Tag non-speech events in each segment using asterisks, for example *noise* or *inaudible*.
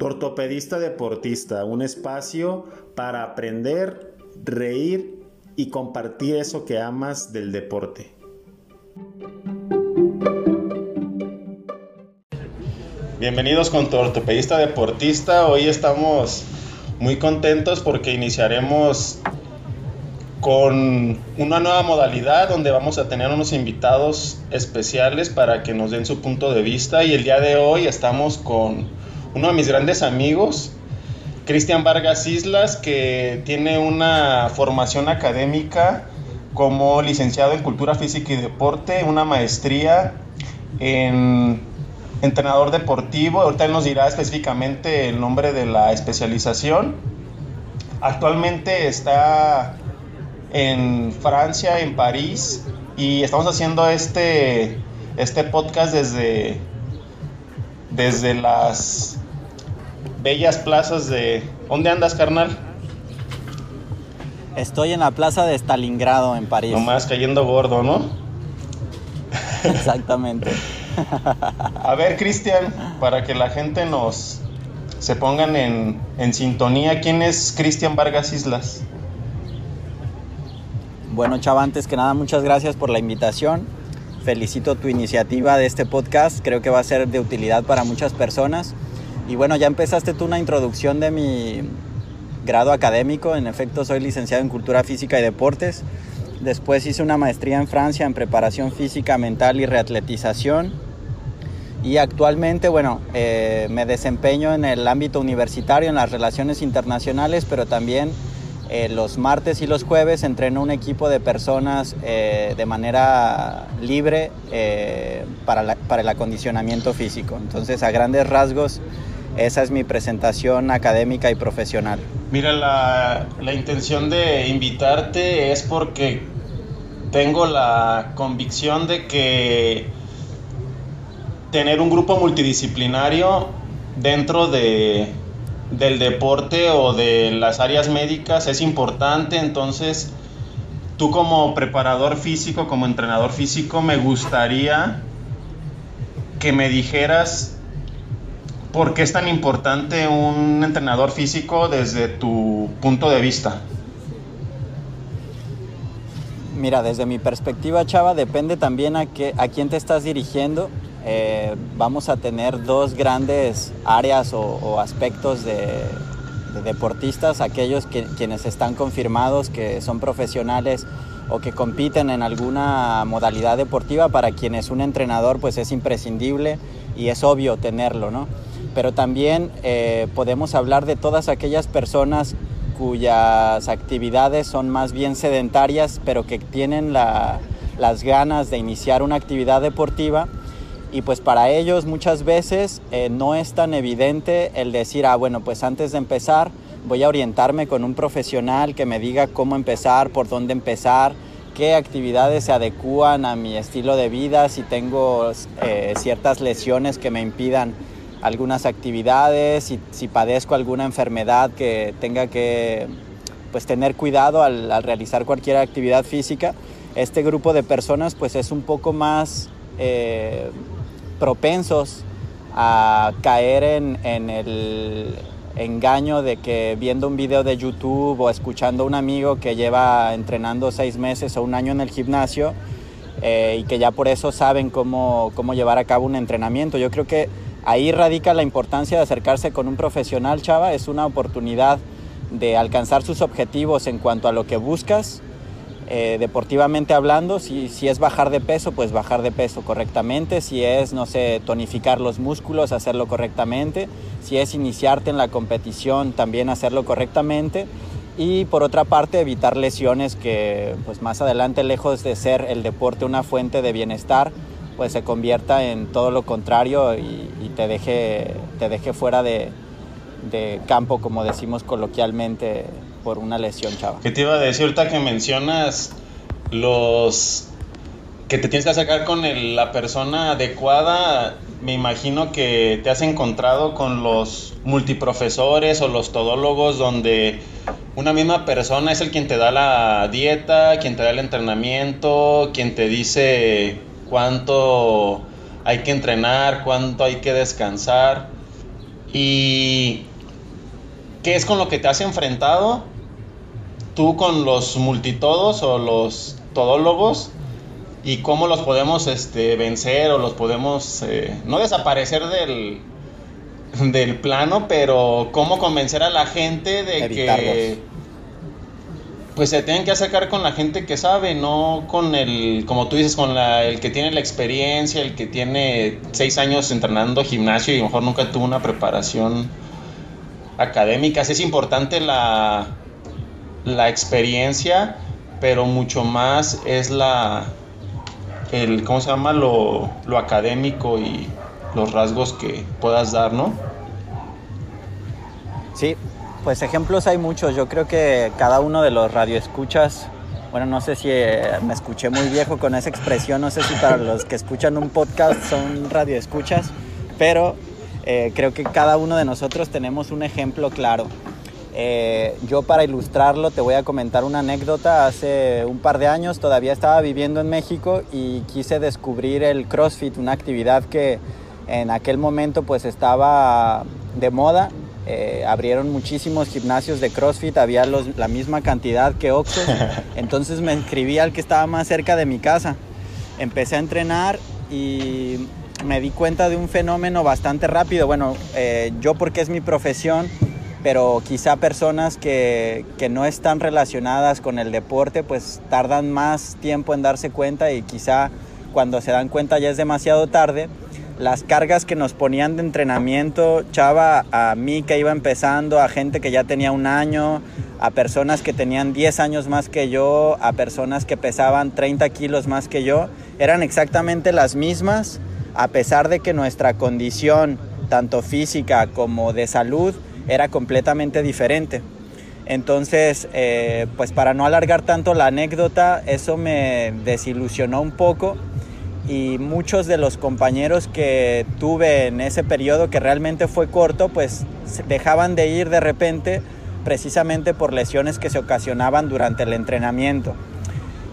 Ortopedista Deportista, un espacio para aprender, reír y compartir eso que amas del deporte. Bienvenidos con tu ortopedista deportista. Hoy estamos muy contentos porque iniciaremos con una nueva modalidad donde vamos a tener unos invitados especiales para que nos den su punto de vista y el día de hoy estamos con uno de mis grandes amigos, Cristian Vargas Islas, que tiene una formación académica como licenciado en Cultura Física y Deporte, una maestría en entrenador deportivo. Ahorita él nos dirá específicamente el nombre de la especialización. Actualmente está en Francia, en París, y estamos haciendo este, este podcast desde, desde las bellas plazas de... ¿Dónde andas, carnal? Estoy en la plaza de Stalingrado, en París. Nomás cayendo gordo, ¿no? Exactamente. A ver, Cristian, para que la gente nos se pongan en, en sintonía, ¿quién es Cristian Vargas Islas? Bueno, Chava, antes que nada, muchas gracias por la invitación. Felicito tu iniciativa de este podcast, creo que va a ser de utilidad para muchas personas. Y bueno, ya empezaste tú una introducción de mi grado académico. En efecto, soy licenciado en Cultura Física y Deportes. Después hice una maestría en Francia en preparación física, mental y reatletización. Y actualmente, bueno, eh, me desempeño en el ámbito universitario, en las relaciones internacionales, pero también eh, los martes y los jueves entreno un equipo de personas eh, de manera libre para, para el acondicionamiento físico. Entonces, a grandes rasgos, esa es mi presentación académica y profesional. Mira, la, la intención de invitarte es porque tengo la convicción de que tener un grupo multidisciplinario dentro de, del deporte o de las áreas médicas es importante, entonces tú como preparador físico, como entrenador físico, me gustaría que me dijeras ¿Por qué es tan importante un entrenador físico desde tu punto de vista? Mira, desde mi perspectiva, Chava, depende también a, qué, a quién te estás dirigiendo. Eh, vamos a tener dos grandes áreas o, aspectos de, deportistas, aquellos que, quienes están confirmados que son profesionales o que compiten en alguna modalidad deportiva, para quienes un entrenador pues es imprescindible y es obvio tenerlo, ¿no? Pero también eh, podemos hablar de todas aquellas personas cuyas actividades son más bien sedentarias, pero que tienen las ganas de iniciar una actividad deportiva. Y pues para ellos muchas veces eh, no es tan evidente el decir, ah, bueno, pues antes de empezar voy a orientarme con un profesional que me diga cómo empezar, por dónde empezar, qué actividades se adecúan a mi estilo de vida, si tengo eh, ciertas lesiones que me impidan algunas actividades, si, si padezco alguna enfermedad que tenga que pues, tener cuidado al, realizar cualquier actividad física, este grupo de personas pues es un poco más eh, propensos a caer en, en, el engaño de que viendo un video de YouTube o escuchando a un amigo que lleva entrenando seis meses o un año en el gimnasio eh, y que ya por eso saben cómo, cómo llevar a cabo un entrenamiento. Yo creo que Ahí radica la importancia de acercarse con un profesional, chava. Es una oportunidad de alcanzar sus objetivos en cuanto a lo que buscas, eh, deportivamente hablando. Si, si es bajar de peso, pues bajar de peso correctamente. Si es, no sé, tonificar los músculos, hacerlo correctamente. Si es iniciarte en la competición, también hacerlo correctamente. Y por otra parte, evitar lesiones que, pues más adelante, lejos de ser el deporte una fuente de bienestar, pues se convierta en todo lo contrario y, te, deje, te deje fuera de, campo, como decimos coloquialmente, por una lesión, chava. ¿Qué te iba a decir ahorita que mencionas los que te tienes que acercar con la persona adecuada? Me imagino que te has encontrado con los multiprofesores o los todólogos donde una misma persona es el quien te da la dieta, quien te da el entrenamiento, quien te dice cuánto hay que entrenar, cuánto hay que descansar. ¿Y qué es con lo que te has enfrentado tú con los multitodos o los todólogos? ¿Y cómo los podemos este, vencer o los podemos, eh, no desaparecer del, del plano, pero cómo convencer a la gente de que pues se tienen que acercar con la gente que sabe, no con el, como tú dices, con la, el que tiene la experiencia, el que tiene seis años entrenando gimnasio y a lo mejor nunca tuvo una preparación académica. es importante la, la experiencia, pero mucho más es la, el, ¿cómo se llama? Lo, lo académico y los rasgos que puedas dar, ¿no? Sí, pues ejemplos hay muchos. Yo creo que cada uno de los radioescuchas, bueno, no sé si eh, me escuché muy viejo con esa expresión, no sé si para los que escuchan un podcast son radioescuchas, pero eh, creo que cada uno de nosotros tenemos un ejemplo claro. Eh, yo para ilustrarlo te voy a comentar una anécdota. Hace un par de años todavía estaba viviendo en México y quise descubrir el CrossFit, una actividad que en aquel momento pues estaba de moda eh, abrieron muchísimos gimnasios de CrossFit, había la misma cantidad que Oxxo, *laughs* entonces me inscribí al que estaba más cerca de mi casa. Empecé a entrenar y me di cuenta de un fenómeno bastante rápido. Bueno, eh, yo porque es mi profesión, pero quizá personas que, que, no están relacionadas con el deporte, pues tardan más tiempo en darse cuenta y quizá cuando se dan cuenta ya es demasiado tarde las cargas que nos ponían de entrenamiento, chava, a mí que iba empezando, a gente que ya tenía un año, a personas que tenían 10 años más que yo, a personas que pesaban 30 kilos más que yo, eran exactamente las mismas, a pesar de que nuestra condición, tanto física como de salud, era completamente diferente. Entonces, eh, pues para no alargar tanto la anécdota, eso me desilusionó un poco y muchos de los compañeros que tuve en ese periodo que realmente fue corto, pues dejaban de ir de repente precisamente por lesiones que se ocasionaban durante el entrenamiento.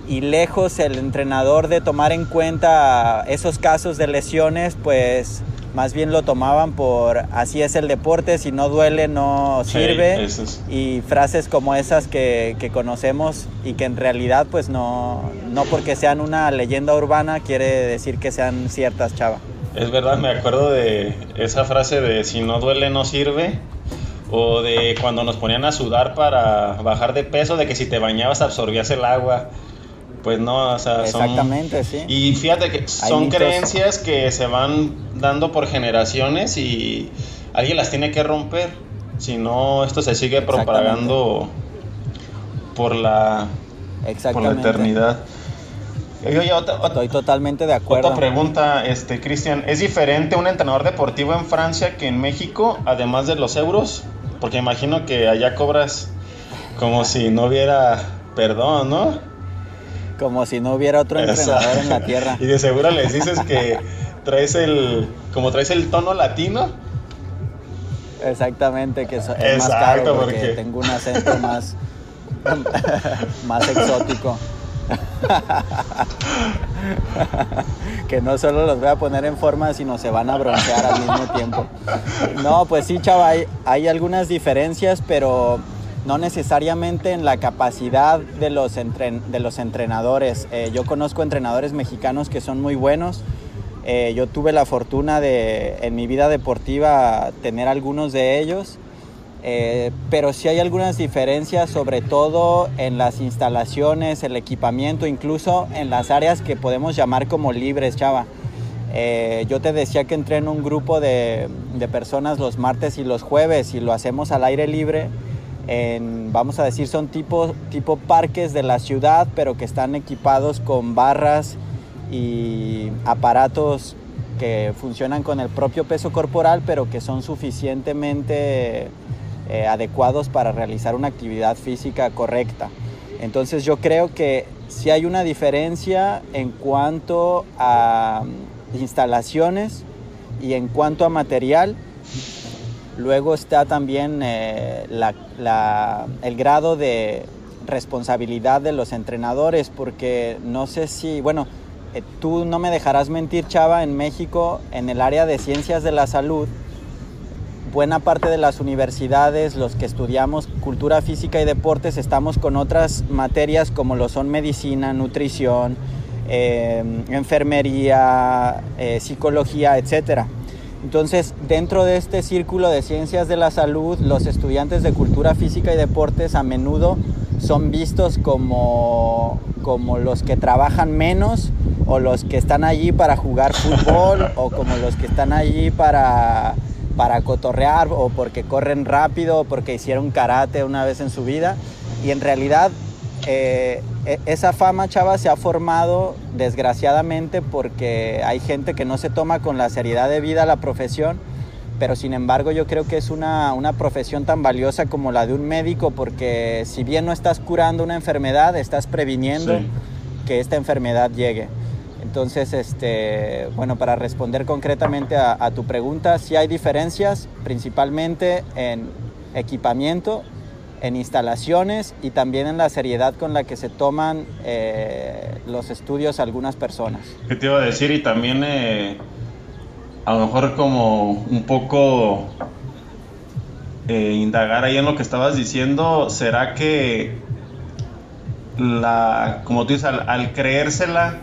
Y lejos el entrenador de tomar en cuenta esos casos de lesiones, pues más bien lo tomaban por así es el deporte, si no duele no sirve. Y frases como esas que, que, conocemos y que en realidad pues no, no porque sean una leyenda urbana quiere decir que sean ciertas, chava. Es verdad, me acuerdo de esa frase de si no duele no sirve. O de cuando nos ponían a sudar para bajar de peso, de que si te bañabas absorbías el agua. Pues no, o sea, Exactamente, sí. Y fíjate que son creencias que se van dando por generaciones y alguien las tiene que romper. Si no, esto se sigue propagando por la, por la eternidad. Estoy totalmente de acuerdo. Otra pregunta, este, Cristian, ¿es diferente un entrenador deportivo en Francia que en México, además de los euros? Porque imagino que allá cobras como si no hubiera perdón, ¿no? Como si no hubiera otro entrenador en la tierra. Y de seguro les dices que traes el, como traes el tono latino. Exactamente, que es, más caro porque, tengo un acento más, *laughs* más exótico. *laughs* que no solo los voy a poner en forma, sino se van a broncear al mismo tiempo. No, pues sí, chava, hay, hay algunas diferencias, pero no necesariamente en la capacidad de los, entrenadores. Eh, yo conozco entrenadores mexicanos que son muy buenos. Eh, yo tuve la fortuna de en mi vida deportiva tener algunos de ellos, eh, pero sí hay algunas diferencias, sobre todo en las instalaciones, el equipamiento, incluso en las áreas que podemos llamar como libres, chava. yo te decía que entreno un grupo de personas los martes y los jueves y lo hacemos al aire libre vamos a decir, son tipo, tipo parques de la ciudad, pero que están equipados con barras y aparatos que funcionan con el propio peso corporal, pero que son suficientemente eh, adecuados para realizar una actividad física correcta. Entonces yo creo que si hay una diferencia en cuanto a instalaciones y en cuanto a material, Luego está también eh, el grado de responsabilidad de los entrenadores, porque no sé si, bueno, eh, tú no me dejarás mentir, Chava, en México, en el área de ciencias de la salud, buena parte de las universidades, los que estudiamos cultura física y deportes, estamos con otras materias como lo son medicina, nutrición, em, enfermería, eh, psicología, etc. Entonces, dentro de este círculo de ciencias de la salud, los estudiantes de cultura física y deportes a menudo son vistos como, como los que trabajan menos o los que están allí para jugar fútbol *laughs* o como los que están allí para, para cotorrear o porque corren rápido o porque hicieron karate una vez en su vida. Y en realidad eh, e, esa fama, chava, se ha formado desgraciadamente porque hay gente que no se toma con la seriedad de vida la profesión pero sin embargo yo creo que es una, profesión tan valiosa como la de un médico porque si bien no estás curando una enfermedad, estás previniendo que esta enfermedad llegue. Entonces, este, bueno, para responder concretamente a, tu pregunta, sí hay diferencias, principalmente en equipamiento, en instalaciones y también en la seriedad con la que se toman eh, los estudios algunas personas. ¿Qué te iba a decir? Y también... Eh a lo mejor como un poco eh, indagar ahí en lo que estabas diciendo, ¿será que la, como tú dices, al, creérsela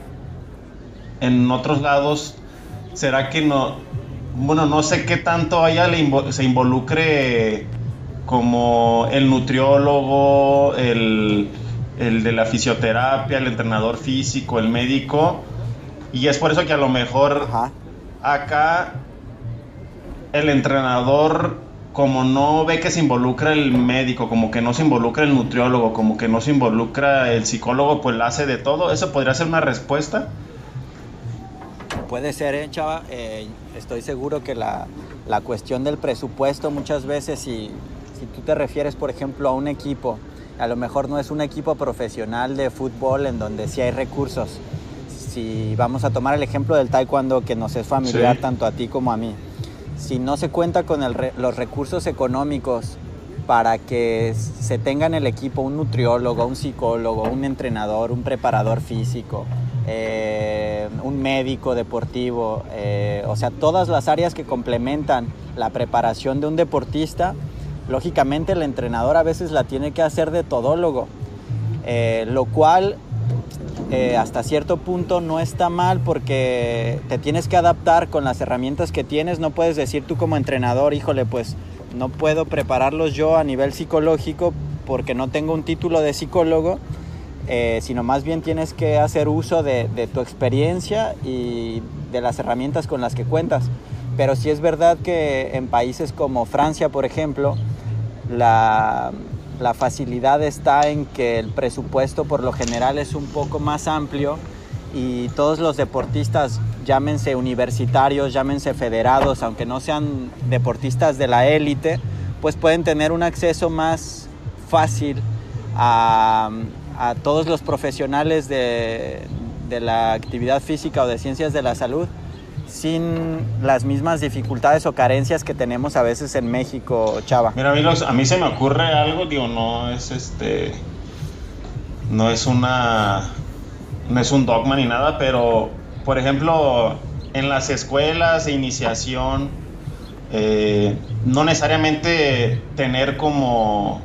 en otros lados, ¿será que no, bueno, no sé qué tanto allá se involucre como el nutriólogo, el, el de la fisioterapia, el entrenador físico, el médico, y es por eso que a lo mejor... Acá el entrenador, como no ve que se involucra el médico, como que no se involucra el nutriólogo, como que no se involucra el psicólogo, pues la hace de todo. ¿Eso podría ser una respuesta? Puede ser, ¿eh, chava. Eh, estoy seguro que la, cuestión del presupuesto muchas veces, si, si tú te refieres, por ejemplo, a un equipo, a lo mejor no es un equipo profesional de fútbol en donde sí hay recursos, si vamos a tomar el ejemplo del taekwondo que nos es familiar tanto a ti como a mí, si no se cuenta con los recursos económicos para que se tenga en el equipo un nutriólogo, un psicólogo, un entrenador, un preparador físico, eh, un médico deportivo, eh, o sea, todas las áreas que complementan la preparación de un deportista, lógicamente el entrenador a veces la tiene que hacer de todólogo, eh, lo cual eh, hasta cierto punto no está mal porque te tienes que adaptar con las herramientas que tienes. No puedes decir tú como entrenador, híjole, pues no puedo prepararlos yo a nivel psicológico porque no tengo un título de psicólogo, eh, sino más bien tienes que hacer uso de, de tu experiencia y de las herramientas con las que cuentas. Pero sí es verdad que en países como Francia, por ejemplo, la, la facilidad está en que el presupuesto por lo general es un poco más amplio y todos los deportistas, llámense universitarios, llámense federados, aunque no sean deportistas de la élite, pues pueden tener un acceso más fácil a, todos los profesionales de la actividad física o de ciencias de la salud sin las mismas dificultades o carencias que tenemos a veces en México, Chava. Mira, a mí se me ocurre algo, digo, no es este, no es una, no es un dogma ni nada, pero, por ejemplo, en las escuelas de iniciación, eh, no necesariamente tener como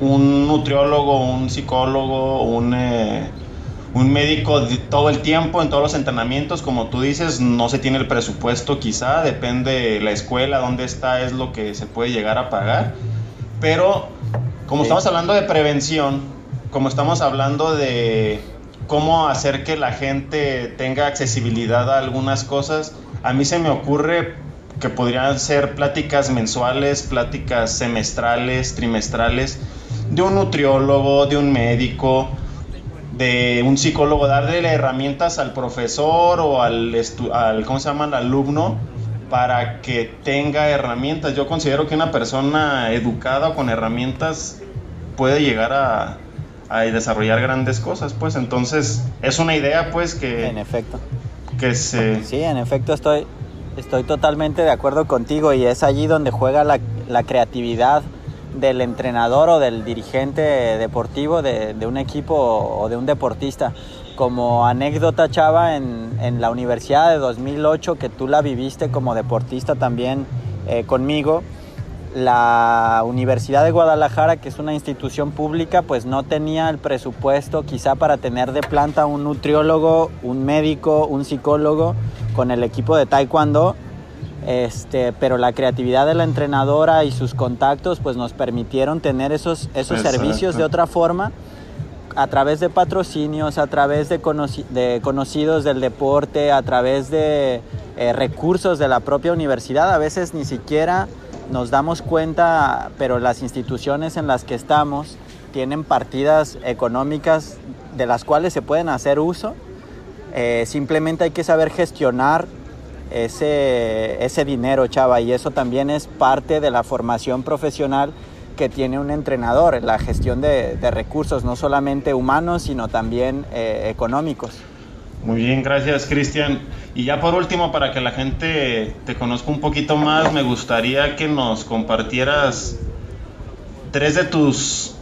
un nutriólogo, un psicólogo, un... Eh, un médico todo el tiempo en todos los entrenamientos, como tú dices, no se tiene el presupuesto quizá, depende la escuela, dónde está, es lo que se puede llegar a pagar. Pero como estamos hablando de prevención, como estamos hablando de cómo hacer que la gente tenga accesibilidad a algunas cosas, a mí se me ocurre que podrían ser pláticas mensuales, pláticas semestrales, trimestrales, de un nutriólogo, de un médico, de un psicólogo, darle herramientas al profesor o al, al, ¿cómo se llama?, al alumno para que tenga herramientas. Yo considero que una persona educada con herramientas puede llegar a, a desarrollar grandes cosas, pues entonces es una idea pues que... En efecto. Que se... Sí, en efecto estoy, estoy totalmente de acuerdo contigo y es allí donde juega la, la creatividad del entrenador o del dirigente deportivo de, un equipo o de un deportista. Como anécdota, Chava, en, la Universidad de 2008, que tú la viviste como deportista también eh, conmigo, la Universidad de Guadalajara, que es una institución pública, pues no tenía el presupuesto quizá para tener de planta un nutriólogo, un médico, un psicólogo con el equipo de taekwondo. Este, pero la creatividad de la entrenadora y sus contactos pues nos permitieron tener esos, esos servicios de otra forma a través de patrocinios, a través de, de conocidos del deporte, a través de eh, recursos de la propia universidad. A veces ni siquiera nos damos cuenta, pero las instituciones en las que estamos tienen partidas económicas de las cuales se pueden hacer uso. Eh, simplemente hay que saber gestionar ese, ese dinero, chava, y eso también es parte de la formación profesional que tiene un entrenador, la gestión de, recursos, no solamente humanos, sino también eh, económicos. Muy bien, gracias Cristian. Y ya por último, para que la gente te conozca un poquito más, me gustaría que nos compartieras tres de tus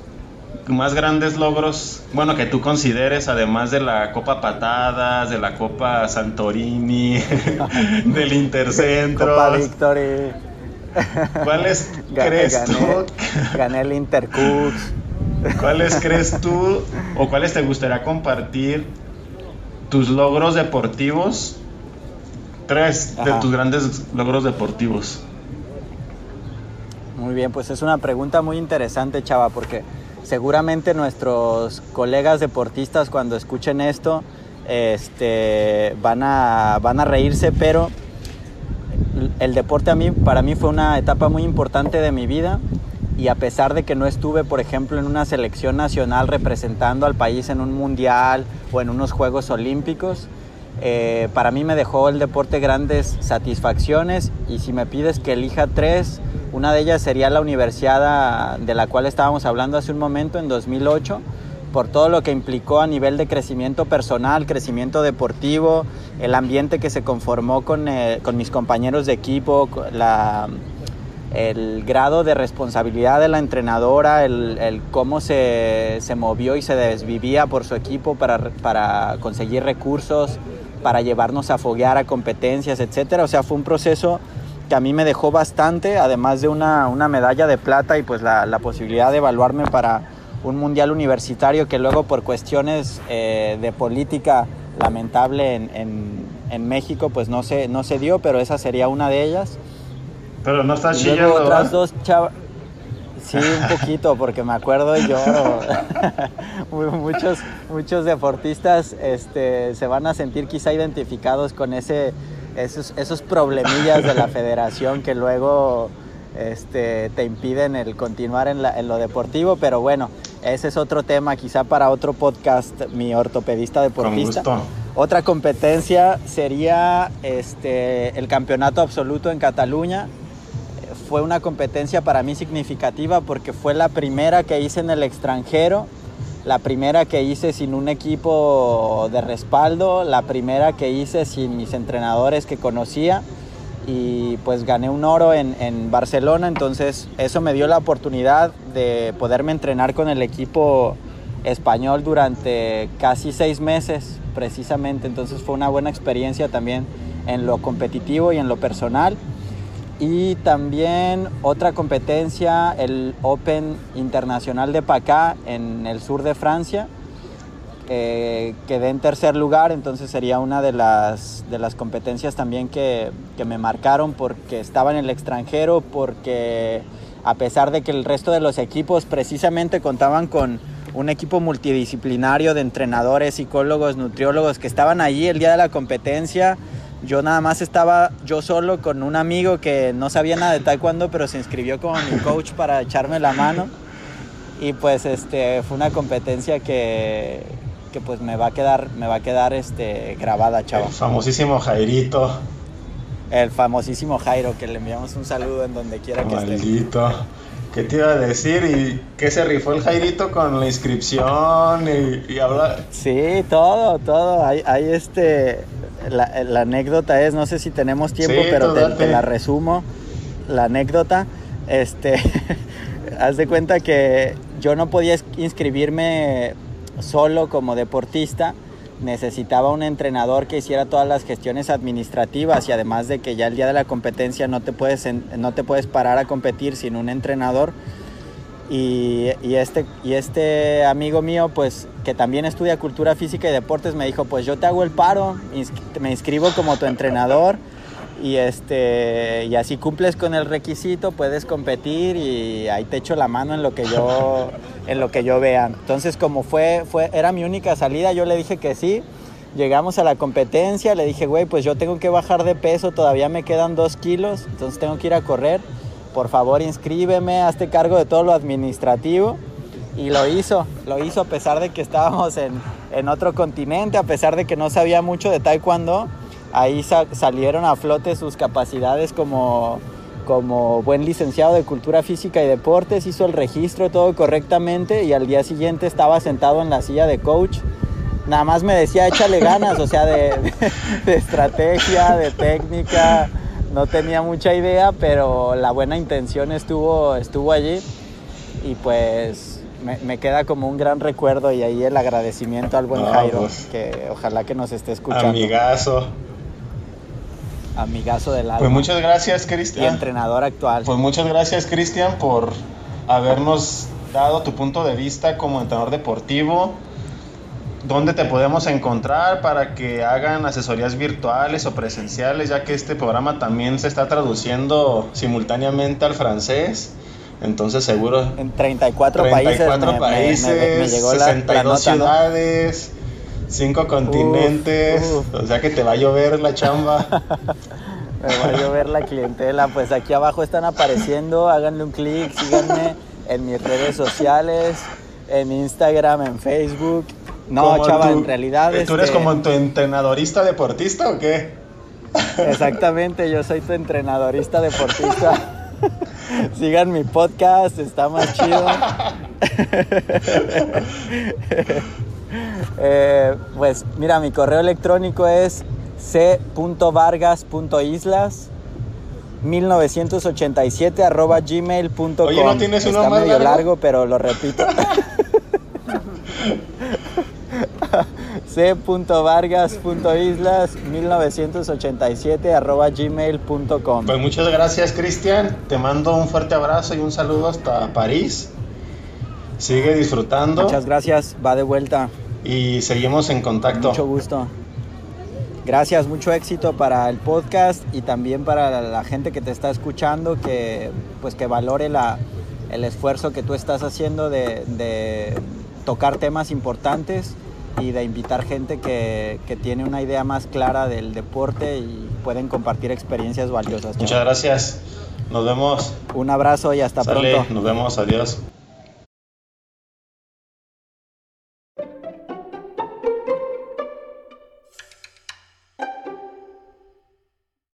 más grandes logros, bueno, que tú consideres, además de la Copa Patadas, de la Copa Santorini, *laughs* del Intercentro. Copa Victory. ¿Cuáles *laughs* crees tú? Gané el Intercooks. ¿Cuáles *laughs* crees tú o cuáles te gustaría compartir tus logros deportivos? Tres de tus grandes logros deportivos. Muy bien, pues es una pregunta muy interesante, Chava, porque seguramente nuestros colegas deportistas cuando escuchen esto este, van, a, van a reírse, pero el deporte a mí, para mí fue una etapa muy importante de mi vida y a pesar de que no estuve, por ejemplo, en una selección nacional representando al país en un mundial o en unos Juegos Olímpicos, eh, para mí me dejó el deporte grandes satisfacciones y si me pides que elija tres, una de ellas sería la universidad de la cual estábamos hablando hace un momento, en 2008 por todo lo que implicó a nivel de crecimiento personal, crecimiento deportivo, el ambiente que se conformó con, eh, mis compañeros de equipo, el grado de responsabilidad de la entrenadora, el, cómo se, movió y se desvivía por su equipo para, conseguir recursos, para llevarnos a foguear a competencias, etc. O sea, fue un proceso que a mí me dejó bastante, además de una, medalla de plata y pues la, la posibilidad de evaluarme para un mundial universitario que luego por cuestiones eh, de política lamentable en, en, México pues no se, no se dio, pero esa sería una de ellas. Pero no está chillando. otras dos chavas. Sí, un *laughs* poquito, porque me acuerdo yo, *laughs* muchos, muchos deportistas este, se van a sentir quizá identificados con ese, esos, esos problemillas de la *laughs* federación que luego este, te impiden el continuar en, en, lo deportivo, pero bueno, ese es otro tema quizá para otro podcast, mi ortopedista deportista. Otra competencia sería este, el campeonato absoluto en Cataluña. Fue una competencia para mí significativa porque fue la primera que hice en el extranjero, la primera que hice sin un equipo de respaldo, la primera que hice sin mis entrenadores que conocía y pues gané un oro en, Barcelona, entonces eso me dio la oportunidad de poderme entrenar con el equipo español durante casi seis meses precisamente, entonces fue una buena experiencia también en lo competitivo y en lo personal. Y también otra competencia, el Open Internacional de Pacá en el sur de Francia, eh, quedé en tercer lugar, entonces sería una de las, de las competencias también que, que, me marcaron porque estaba en el extranjero, porque a pesar de que el resto de los equipos precisamente contaban con un equipo multidisciplinario de entrenadores, psicólogos, nutriólogos que estaban allí el día de la competencia, yo nada más estaba yo solo con un amigo que no sabía nada de taekwondo, pero se inscribió como mi coach para echarme la mano. Y pues este, fue una competencia que, que pues me va a quedar, me va a quedar este, grabada, chavo. El famosísimo Jairito. El famosísimo Jairo, que le enviamos un saludo en donde quiera que esté. Maldito. ¿Qué te iba a decir? ¿Y qué se rifó el Jairito con la inscripción y, y hablar? Sí, todo, todo. Hay, hay este. La, la, anécdota es, no sé si tenemos tiempo, pero te, te, la resumo. La anécdota, este. *laughs* haz de cuenta que yo no podía inscribirme solo como deportista necesitaba un entrenador que hiciera todas las gestiones administrativas y además de que ya el día de la competencia no te puedes, no te puedes parar a competir sin un entrenador. Y, este, y este amigo mío, pues que también estudia cultura física y deportes, me dijo, pues yo te hago el paro, me inscribo como tu entrenador y, este, y así cumples con el requisito, puedes competir y ahí te echo la mano en lo que yo, *laughs* en lo que yo vea. Entonces como fue, fue, era mi única salida, yo le dije que sí. Llegamos a la competencia, le dije, güey, pues yo tengo que bajar de peso, todavía me quedan dos kilos, entonces tengo que ir a correr. Por favor, inscríbeme, hazte cargo de todo lo administrativo. Y lo hizo, lo hizo a pesar de que estábamos en, en otro continente, a pesar de que no sabía mucho de taekwondo ahí salieron a flote sus capacidades como, como buen licenciado de cultura física y deportes, hizo el registro todo correctamente y al día siguiente estaba sentado en la silla de coach. Nada más me decía, échale ganas, o sea, de, *laughs* estrategia, de técnica, no tenía mucha idea, pero la buena intención estuvo, estuvo allí y pues me, queda como un gran recuerdo y ahí el agradecimiento al buen Jairo, pues, que ojalá que nos esté escuchando. Amigazo amigazo del alma. Pues muchas gracias, Cristian. Y entrenador actual. Pues muchas gracias, Cristian, por habernos dado tu punto de vista como entrenador deportivo. ¿Dónde te podemos encontrar para que hagan asesorías virtuales o presenciales, ya que este programa también se está traduciendo simultáneamente al francés? Entonces seguro... En 34, 34 países, 62 ciudades cinco continentes, o sea que te va a llover la chamba. *laughs* Me va a llover la clientela. Pues aquí abajo están apareciendo, háganle un clic, síganme en mis redes sociales, en Instagram, en Facebook. No, chava, en realidad. ¿Tú eres este, como tu entrenadorista deportista o qué? *laughs* Exactamente, yo soy tu entrenadorista deportista. *laughs* Sigan mi podcast, está más chido. *laughs* Eh, pues mira, mi correo electrónico es c.vargas.islas 1987 arroba gmail.com. Oye, ¿no tienes Está medio largo? largo, pero lo repito. c.vargas.islas 1987 arroba gmail.com. Pues muchas gracias, Cristian. Te mando un fuerte abrazo y un saludo hasta París. Sigue disfrutando. Muchas gracias, va de vuelta. Y seguimos en contacto. Mucho gusto. Gracias, mucho éxito para el podcast y también para la gente que te está escuchando, que pues que valore la, el esfuerzo que tú estás haciendo de, de tocar temas importantes y de invitar gente que, que, tiene una idea más clara del deporte y pueden compartir experiencias valiosas. Muchas gracias. Nos vemos. Un abrazo y hasta pronto. Nos vemos. Adiós.